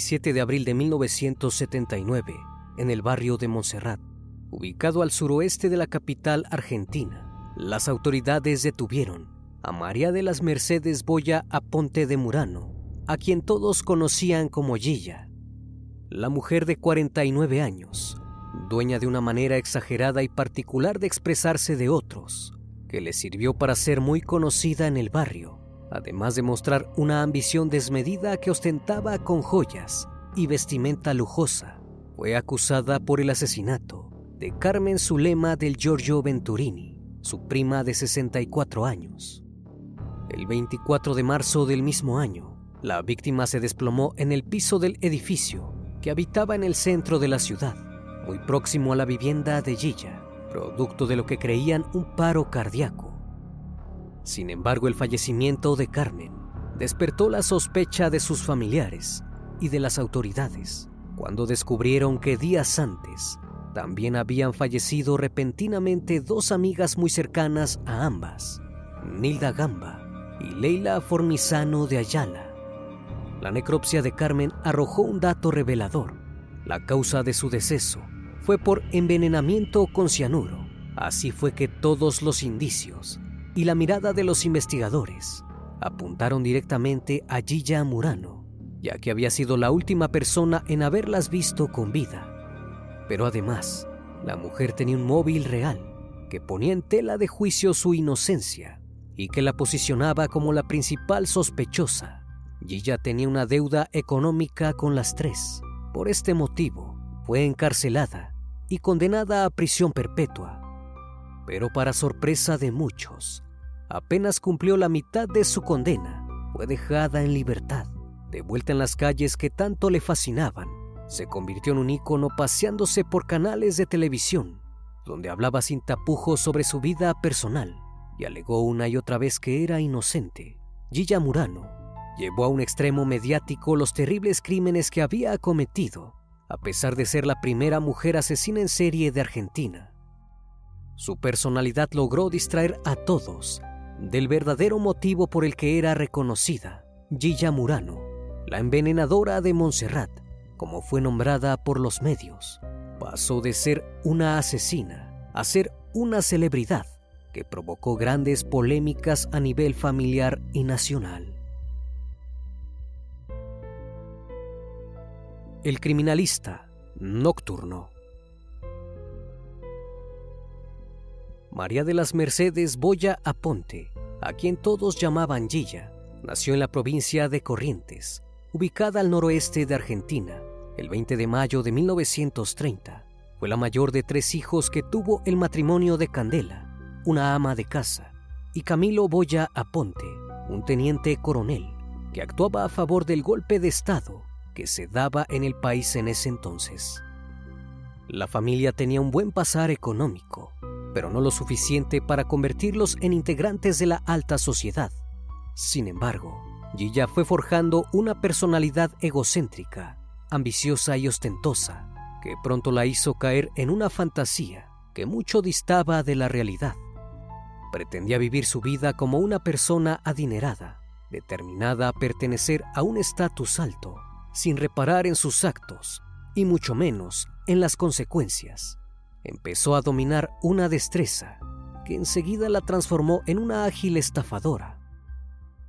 El 27 de abril de 1979, en el barrio de Montserrat, ubicado al suroeste de la capital argentina. Las autoridades detuvieron a María de las Mercedes Boya Aponte de Murano, a quien todos conocían como Gilla. La mujer de 49 años, dueña de una manera exagerada y particular de expresarse de otros, que le sirvió para ser muy conocida en el barrio además de mostrar una ambición desmedida que ostentaba con joyas y vestimenta lujosa, fue acusada por el asesinato de Carmen Zulema del Giorgio Venturini, su prima de 64 años. El 24 de marzo del mismo año, la víctima se desplomó en el piso del edificio que habitaba en el centro de la ciudad, muy próximo a la vivienda de Gilla, producto de lo que creían un paro cardíaco. Sin embargo, el fallecimiento de Carmen despertó la sospecha de sus familiares y de las autoridades cuando descubrieron que días antes también habían fallecido repentinamente dos amigas muy cercanas a ambas, Nilda Gamba y Leila Formizano de Ayala. La necropsia de Carmen arrojó un dato revelador. La causa de su deceso fue por envenenamiento con cianuro. Así fue que todos los indicios y la mirada de los investigadores apuntaron directamente a Gilla Murano, ya que había sido la última persona en haberlas visto con vida. Pero además, la mujer tenía un móvil real que ponía en tela de juicio su inocencia y que la posicionaba como la principal sospechosa. Gilla tenía una deuda económica con las tres. Por este motivo, fue encarcelada y condenada a prisión perpetua pero para sorpresa de muchos, apenas cumplió la mitad de su condena. Fue dejada en libertad, de vuelta en las calles que tanto le fascinaban. Se convirtió en un ícono paseándose por canales de televisión, donde hablaba sin tapujos sobre su vida personal y alegó una y otra vez que era inocente. Gilla Murano llevó a un extremo mediático los terribles crímenes que había cometido, a pesar de ser la primera mujer asesina en serie de Argentina. Su personalidad logró distraer a todos del verdadero motivo por el que era reconocida, Gilla Murano, la envenenadora de Montserrat, como fue nombrada por los medios. Pasó de ser una asesina a ser una celebridad que provocó grandes polémicas a nivel familiar y nacional. El criminalista nocturno. María de las Mercedes Boya Aponte, a quien todos llamaban Gilla, nació en la provincia de Corrientes, ubicada al noroeste de Argentina, el 20 de mayo de 1930. Fue la mayor de tres hijos que tuvo el matrimonio de Candela, una ama de casa, y Camilo Boya Aponte, un teniente coronel, que actuaba a favor del golpe de Estado que se daba en el país en ese entonces. La familia tenía un buen pasar económico pero no lo suficiente para convertirlos en integrantes de la alta sociedad. Sin embargo, Gilla fue forjando una personalidad egocéntrica, ambiciosa y ostentosa, que pronto la hizo caer en una fantasía que mucho distaba de la realidad. Pretendía vivir su vida como una persona adinerada, determinada a pertenecer a un estatus alto, sin reparar en sus actos y mucho menos en las consecuencias empezó a dominar una destreza que enseguida la transformó en una ágil estafadora.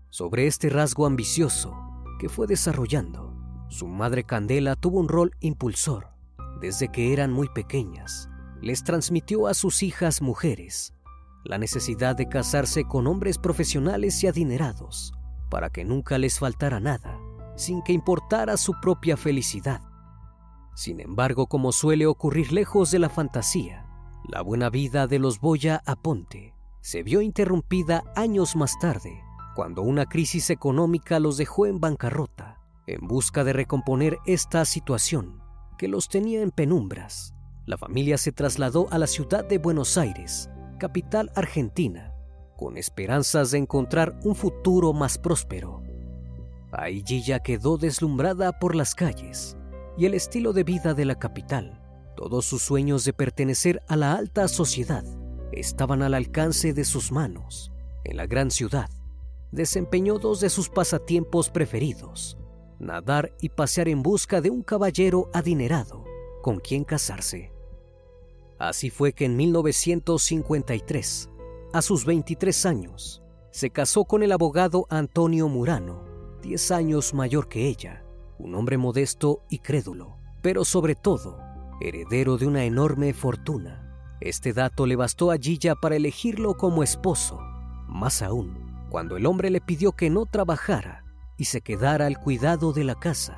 Sobre este rasgo ambicioso que fue desarrollando, su madre Candela tuvo un rol impulsor. Desde que eran muy pequeñas, les transmitió a sus hijas mujeres la necesidad de casarse con hombres profesionales y adinerados para que nunca les faltara nada, sin que importara su propia felicidad. Sin embargo, como suele ocurrir lejos de la fantasía, la buena vida de los Boya Aponte se vio interrumpida años más tarde, cuando una crisis económica los dejó en bancarrota. En busca de recomponer esta situación, que los tenía en penumbras, la familia se trasladó a la ciudad de Buenos Aires, capital argentina, con esperanzas de encontrar un futuro más próspero. Ahí Gilla quedó deslumbrada por las calles y el estilo de vida de la capital. Todos sus sueños de pertenecer a la alta sociedad estaban al alcance de sus manos. En la gran ciudad, desempeñó dos de sus pasatiempos preferidos, nadar y pasear en busca de un caballero adinerado con quien casarse. Así fue que en 1953, a sus 23 años, se casó con el abogado Antonio Murano, 10 años mayor que ella, un hombre modesto y crédulo, pero sobre todo, heredero de una enorme fortuna. Este dato le bastó a Gilla para elegirlo como esposo, más aún, cuando el hombre le pidió que no trabajara y se quedara al cuidado de la casa.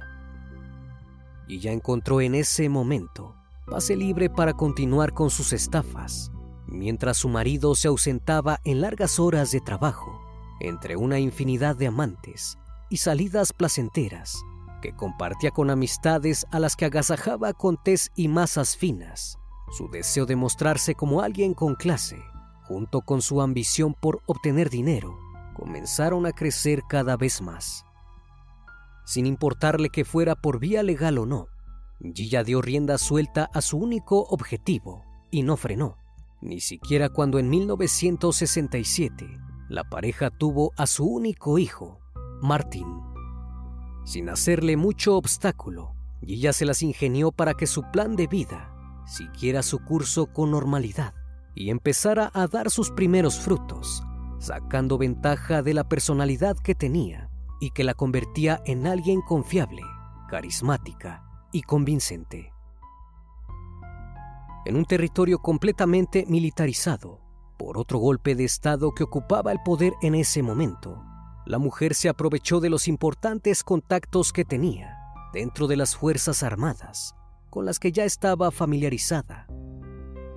Ya encontró en ese momento pase libre para continuar con sus estafas, mientras su marido se ausentaba en largas horas de trabajo, entre una infinidad de amantes y salidas placenteras que compartía con amistades a las que agasajaba con tés y masas finas. Su deseo de mostrarse como alguien con clase, junto con su ambición por obtener dinero, comenzaron a crecer cada vez más. Sin importarle que fuera por vía legal o no, Gilla dio rienda suelta a su único objetivo y no frenó, ni siquiera cuando en 1967 la pareja tuvo a su único hijo, Martín. Sin hacerle mucho obstáculo, Gilla se las ingenió para que su plan de vida siguiera su curso con normalidad y empezara a dar sus primeros frutos, sacando ventaja de la personalidad que tenía y que la convertía en alguien confiable, carismática y convincente. En un territorio completamente militarizado, por otro golpe de Estado que ocupaba el poder en ese momento, la mujer se aprovechó de los importantes contactos que tenía dentro de las Fuerzas Armadas, con las que ya estaba familiarizada.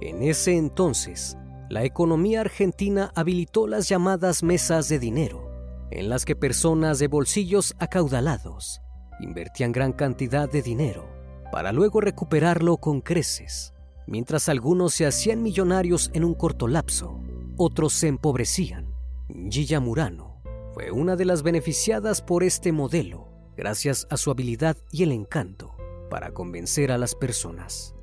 En ese entonces, la economía argentina habilitó las llamadas mesas de dinero, en las que personas de bolsillos acaudalados invertían gran cantidad de dinero para luego recuperarlo con creces. Mientras algunos se hacían millonarios en un corto lapso, otros se empobrecían. Gilla Murano fue una de las beneficiadas por este modelo, gracias a su habilidad y el encanto para convencer a las personas.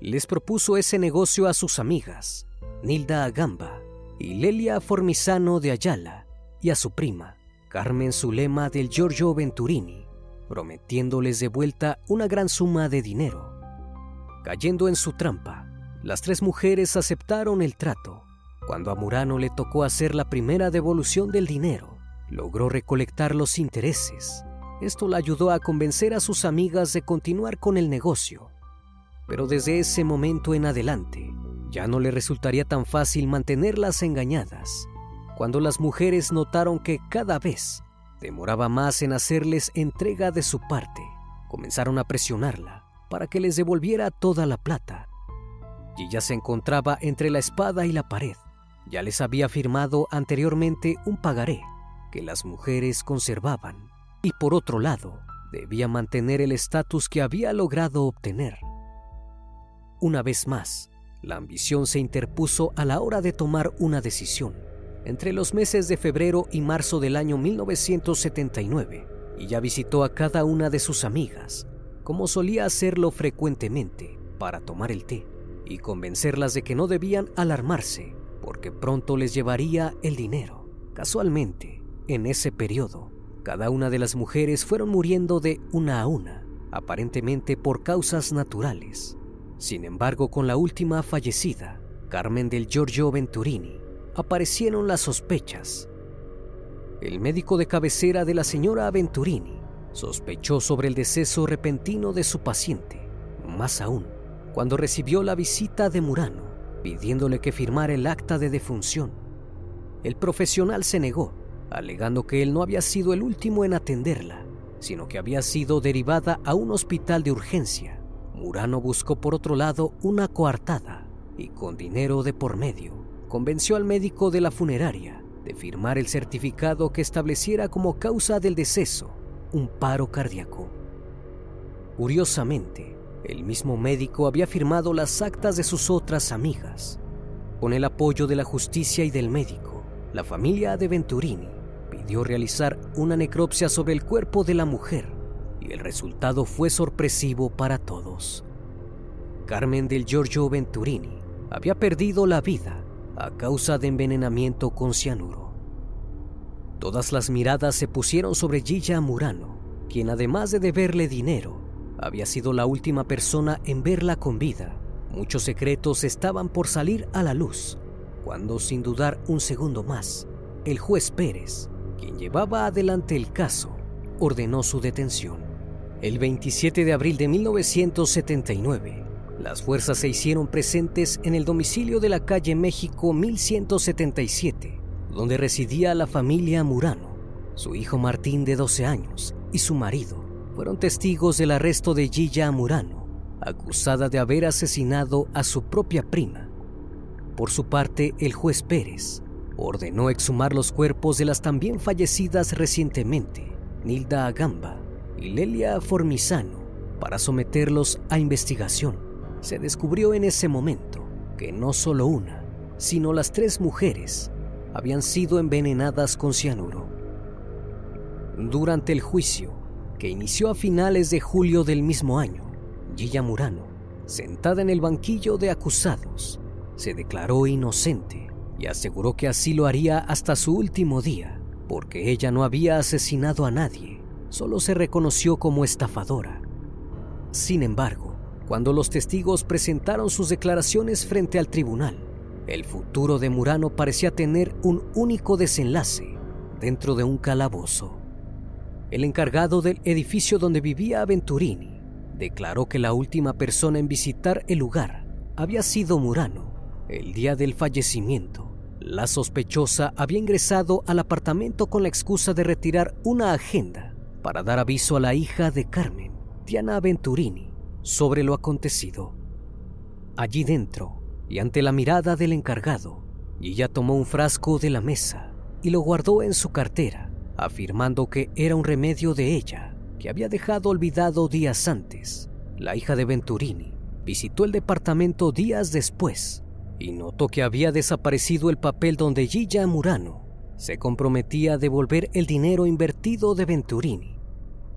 Les propuso ese negocio a sus amigas, Nilda Agamba y Lelia Formisano de Ayala, y a su prima, Carmen Zulema del Giorgio Venturini, prometiéndoles de vuelta una gran suma de dinero. Cayendo en su trampa, las tres mujeres aceptaron el trato. Cuando a Murano le tocó hacer la primera devolución del dinero, logró recolectar los intereses. Esto la ayudó a convencer a sus amigas de continuar con el negocio. Pero desde ese momento en adelante, ya no le resultaría tan fácil mantenerlas engañadas. Cuando las mujeres notaron que cada vez demoraba más en hacerles entrega de su parte, comenzaron a presionarla para que les devolviera toda la plata. Y ya se encontraba entre la espada y la pared. Ya les había firmado anteriormente un pagaré que las mujeres conservaban y por otro lado debía mantener el estatus que había logrado obtener. Una vez más, la ambición se interpuso a la hora de tomar una decisión. Entre los meses de febrero y marzo del año 1979, y ya visitó a cada una de sus amigas, como solía hacerlo frecuentemente, para tomar el té y convencerlas de que no debían alarmarse, porque pronto les llevaría el dinero. Casualmente, en ese periodo, cada una de las mujeres fueron muriendo de una a una, aparentemente por causas naturales. Sin embargo, con la última fallecida, Carmen del Giorgio Venturini, aparecieron las sospechas. El médico de cabecera de la señora Venturini sospechó sobre el deceso repentino de su paciente, más aún cuando recibió la visita de Murano pidiéndole que firmara el acta de defunción. El profesional se negó alegando que él no había sido el último en atenderla, sino que había sido derivada a un hospital de urgencia, Murano buscó por otro lado una coartada y con dinero de por medio convenció al médico de la funeraria de firmar el certificado que estableciera como causa del deceso un paro cardíaco. Curiosamente, el mismo médico había firmado las actas de sus otras amigas. Con el apoyo de la justicia y del médico, la familia de Venturini pidió realizar una necropsia sobre el cuerpo de la mujer y el resultado fue sorpresivo para todos. Carmen del Giorgio Venturini había perdido la vida a causa de envenenamiento con cianuro. Todas las miradas se pusieron sobre Gilla Murano, quien además de deberle dinero, había sido la última persona en verla con vida. Muchos secretos estaban por salir a la luz, cuando sin dudar un segundo más, el juez Pérez, quien llevaba adelante el caso, ordenó su detención. El 27 de abril de 1979, las fuerzas se hicieron presentes en el domicilio de la calle México 1177, donde residía la familia Murano. Su hijo Martín de 12 años y su marido fueron testigos del arresto de Gilla Murano, acusada de haber asesinado a su propia prima. Por su parte, el juez Pérez ordenó exhumar los cuerpos de las también fallecidas recientemente, Nilda Agamba y Lelia Formisano, para someterlos a investigación. Se descubrió en ese momento que no solo una, sino las tres mujeres habían sido envenenadas con cianuro. Durante el juicio, que inició a finales de julio del mismo año, Gilla Murano, sentada en el banquillo de acusados, se declaró inocente y aseguró que así lo haría hasta su último día, porque ella no había asesinado a nadie, solo se reconoció como estafadora. Sin embargo, cuando los testigos presentaron sus declaraciones frente al tribunal, el futuro de Murano parecía tener un único desenlace dentro de un calabozo. El encargado del edificio donde vivía Venturini declaró que la última persona en visitar el lugar había sido Murano el día del fallecimiento. La sospechosa había ingresado al apartamento con la excusa de retirar una agenda para dar aviso a la hija de Carmen, Diana Venturini, sobre lo acontecido. Allí dentro, y ante la mirada del encargado, ella tomó un frasco de la mesa y lo guardó en su cartera, afirmando que era un remedio de ella, que había dejado olvidado días antes. La hija de Venturini visitó el departamento días después y notó que había desaparecido el papel donde Gilla Murano se comprometía a devolver el dinero invertido de Venturini.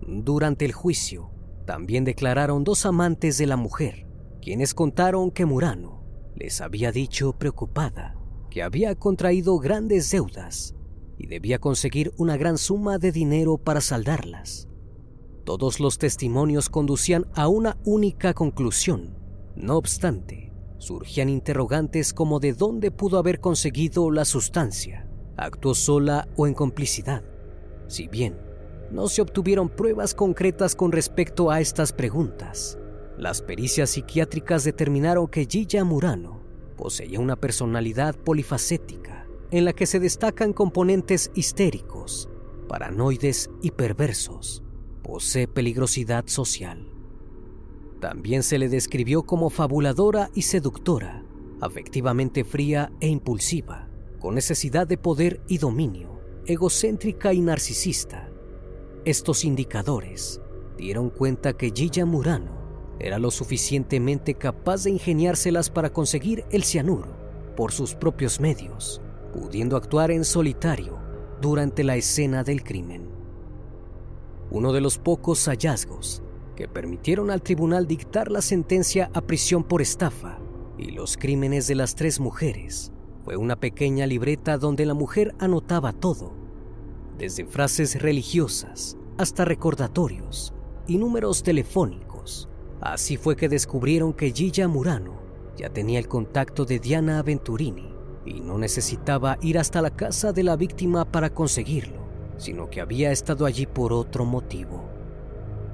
Durante el juicio, también declararon dos amantes de la mujer, quienes contaron que Murano les había dicho preocupada que había contraído grandes deudas y debía conseguir una gran suma de dinero para saldarlas. Todos los testimonios conducían a una única conclusión. No obstante, surgían interrogantes como de dónde pudo haber conseguido la sustancia, actuó sola o en complicidad. Si bien no se obtuvieron pruebas concretas con respecto a estas preguntas, las pericias psiquiátricas determinaron que Gilla Murano poseía una personalidad polifacética en la que se destacan componentes histéricos, paranoides y perversos. Posee peligrosidad social también se le describió como fabuladora y seductora, afectivamente fría e impulsiva, con necesidad de poder y dominio, egocéntrica y narcisista. Estos indicadores dieron cuenta que Gilla Murano era lo suficientemente capaz de ingeniárselas para conseguir el cianuro por sus propios medios, pudiendo actuar en solitario durante la escena del crimen. Uno de los pocos hallazgos que permitieron al tribunal dictar la sentencia a prisión por estafa y los crímenes de las tres mujeres. Fue una pequeña libreta donde la mujer anotaba todo, desde frases religiosas hasta recordatorios y números telefónicos. Así fue que descubrieron que Gilla Murano ya tenía el contacto de Diana Venturini y no necesitaba ir hasta la casa de la víctima para conseguirlo, sino que había estado allí por otro motivo.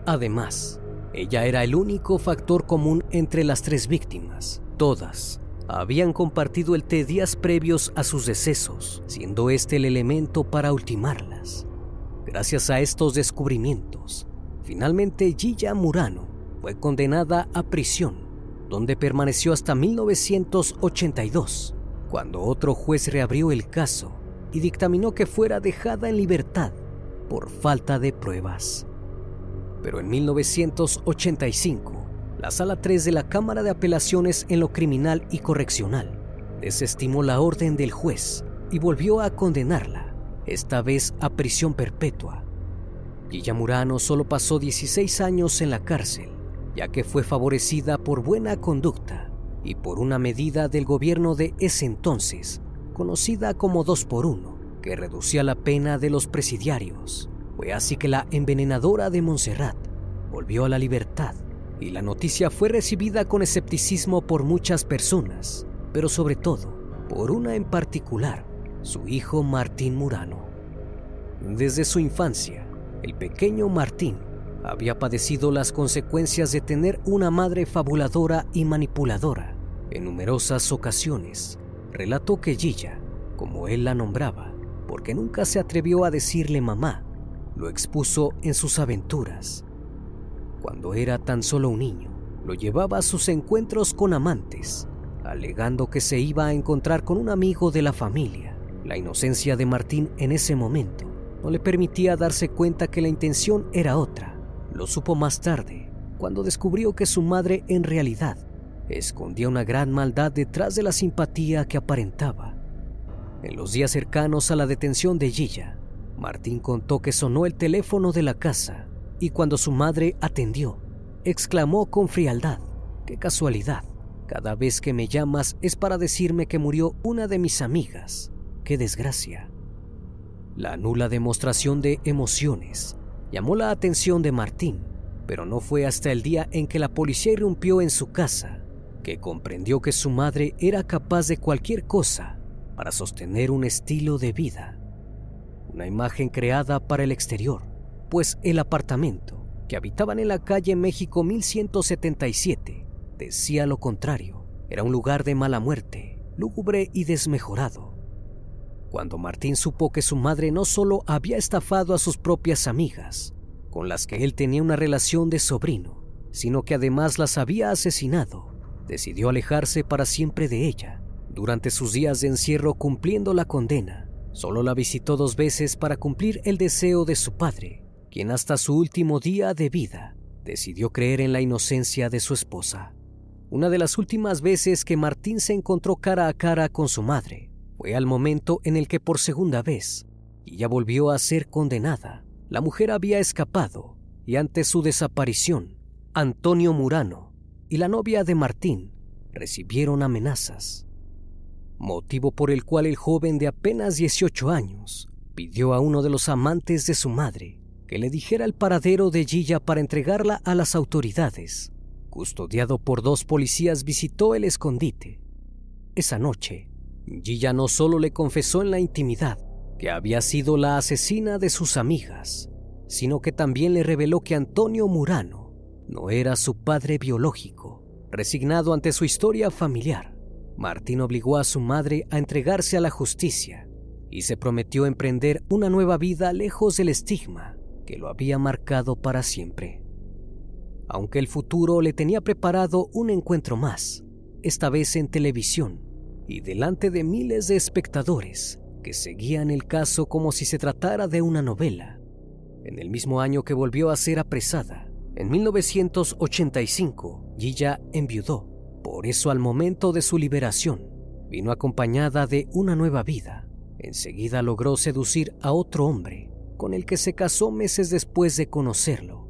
Además, ella era el único factor común entre las tres víctimas. Todas habían compartido el té días previos a sus decesos, siendo este el elemento para ultimarlas. Gracias a estos descubrimientos, finalmente Gilla Murano fue condenada a prisión, donde permaneció hasta 1982, cuando otro juez reabrió el caso y dictaminó que fuera dejada en libertad por falta de pruebas. Pero en 1985, la Sala 3 de la Cámara de Apelaciones en lo Criminal y Correccional desestimó la orden del juez y volvió a condenarla, esta vez a prisión perpetua. Gilla Murano solo pasó 16 años en la cárcel, ya que fue favorecida por buena conducta y por una medida del gobierno de ese entonces, conocida como 2 por 1 que reducía la pena de los presidiarios. Fue así que la envenenadora de Montserrat volvió a la libertad y la noticia fue recibida con escepticismo por muchas personas, pero sobre todo por una en particular, su hijo Martín Murano. Desde su infancia, el pequeño Martín había padecido las consecuencias de tener una madre fabuladora y manipuladora. En numerosas ocasiones, relató que Gilla, como él la nombraba, porque nunca se atrevió a decirle mamá, lo expuso en sus aventuras. Cuando era tan solo un niño, lo llevaba a sus encuentros con amantes, alegando que se iba a encontrar con un amigo de la familia. La inocencia de Martín en ese momento no le permitía darse cuenta que la intención era otra. Lo supo más tarde, cuando descubrió que su madre en realidad escondía una gran maldad detrás de la simpatía que aparentaba. En los días cercanos a la detención de Gilla, Martín contó que sonó el teléfono de la casa y cuando su madre atendió, exclamó con frialdad, qué casualidad, cada vez que me llamas es para decirme que murió una de mis amigas, qué desgracia. La nula demostración de emociones llamó la atención de Martín, pero no fue hasta el día en que la policía irrumpió en su casa que comprendió que su madre era capaz de cualquier cosa para sostener un estilo de vida. Una imagen creada para el exterior, pues el apartamento que habitaban en la calle México 1177 decía lo contrario. Era un lugar de mala muerte, lúgubre y desmejorado. Cuando Martín supo que su madre no solo había estafado a sus propias amigas, con las que él tenía una relación de sobrino, sino que además las había asesinado, decidió alejarse para siempre de ella durante sus días de encierro cumpliendo la condena, solo la visitó dos veces para cumplir el deseo de su padre, quien hasta su último día de vida decidió creer en la inocencia de su esposa. Una de las últimas veces que Martín se encontró cara a cara con su madre fue al momento en el que por segunda vez ella volvió a ser condenada. La mujer había escapado y ante su desaparición, Antonio Murano y la novia de Martín recibieron amenazas motivo por el cual el joven de apenas 18 años pidió a uno de los amantes de su madre que le dijera el paradero de Gilla para entregarla a las autoridades. Custodiado por dos policías visitó el escondite. Esa noche, Gilla no solo le confesó en la intimidad que había sido la asesina de sus amigas, sino que también le reveló que Antonio Murano no era su padre biológico, resignado ante su historia familiar Martín obligó a su madre a entregarse a la justicia y se prometió emprender una nueva vida lejos del estigma que lo había marcado para siempre. Aunque el futuro le tenía preparado un encuentro más, esta vez en televisión y delante de miles de espectadores que seguían el caso como si se tratara de una novela. En el mismo año que volvió a ser apresada, en 1985, Gilla enviudó por eso al momento de su liberación, vino acompañada de una nueva vida. Enseguida logró seducir a otro hombre, con el que se casó meses después de conocerlo.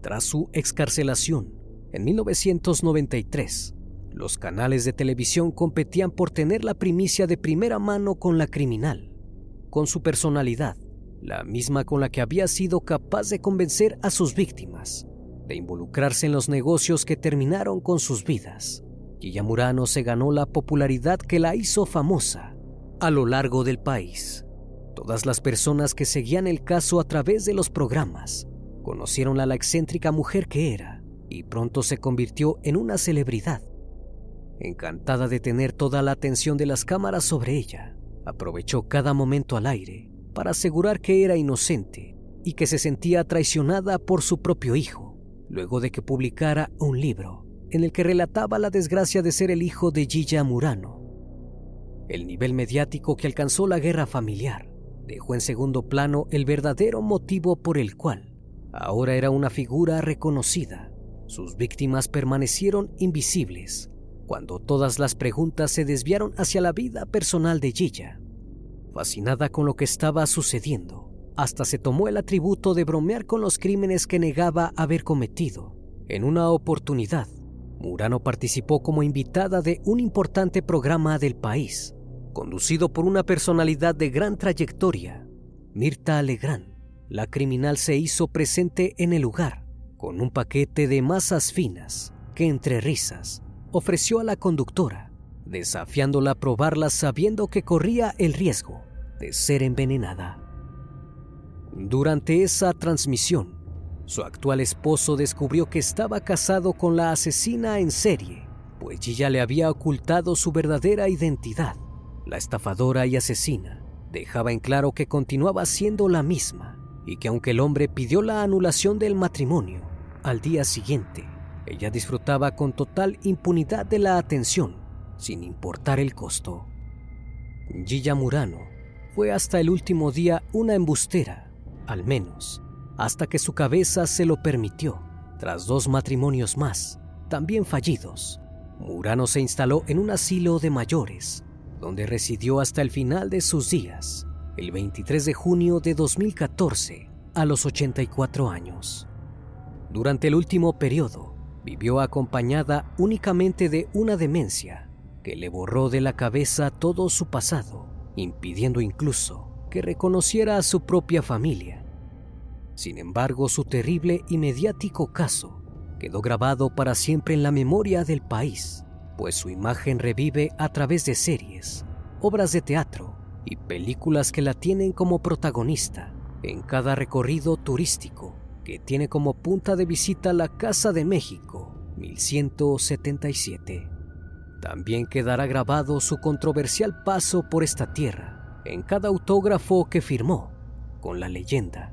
Tras su excarcelación, en 1993, los canales de televisión competían por tener la primicia de primera mano con la criminal, con su personalidad, la misma con la que había sido capaz de convencer a sus víctimas de involucrarse en los negocios que terminaron con sus vidas. Murano se ganó la popularidad que la hizo famosa a lo largo del país. Todas las personas que seguían el caso a través de los programas conocieron a la excéntrica mujer que era y pronto se convirtió en una celebridad. Encantada de tener toda la atención de las cámaras sobre ella, aprovechó cada momento al aire para asegurar que era inocente y que se sentía traicionada por su propio hijo luego de que publicara un libro en el que relataba la desgracia de ser el hijo de Gilla Murano. El nivel mediático que alcanzó la guerra familiar dejó en segundo plano el verdadero motivo por el cual ahora era una figura reconocida. Sus víctimas permanecieron invisibles cuando todas las preguntas se desviaron hacia la vida personal de Gilla. Fascinada con lo que estaba sucediendo, hasta se tomó el atributo de bromear con los crímenes que negaba haber cometido. En una oportunidad, Murano participó como invitada de un importante programa del país, conducido por una personalidad de gran trayectoria, Mirta Legrand. La criminal se hizo presente en el lugar con un paquete de masas finas que entre risas ofreció a la conductora, desafiándola a probarlas sabiendo que corría el riesgo de ser envenenada. Durante esa transmisión, su actual esposo descubrió que estaba casado con la asesina en serie, pues ella le había ocultado su verdadera identidad. La estafadora y asesina dejaba en claro que continuaba siendo la misma y que aunque el hombre pidió la anulación del matrimonio, al día siguiente ella disfrutaba con total impunidad de la atención, sin importar el costo. Gilla Murano fue hasta el último día una embustera, al menos, hasta que su cabeza se lo permitió. Tras dos matrimonios más, también fallidos, Murano se instaló en un asilo de mayores, donde residió hasta el final de sus días, el 23 de junio de 2014, a los 84 años. Durante el último periodo, vivió acompañada únicamente de una demencia que le borró de la cabeza todo su pasado, impidiendo incluso que reconociera a su propia familia. Sin embargo, su terrible y mediático caso quedó grabado para siempre en la memoria del país, pues su imagen revive a través de series, obras de teatro y películas que la tienen como protagonista en cada recorrido turístico que tiene como punta de visita la Casa de México 1177. También quedará grabado su controversial paso por esta tierra en cada autógrafo que firmó con la leyenda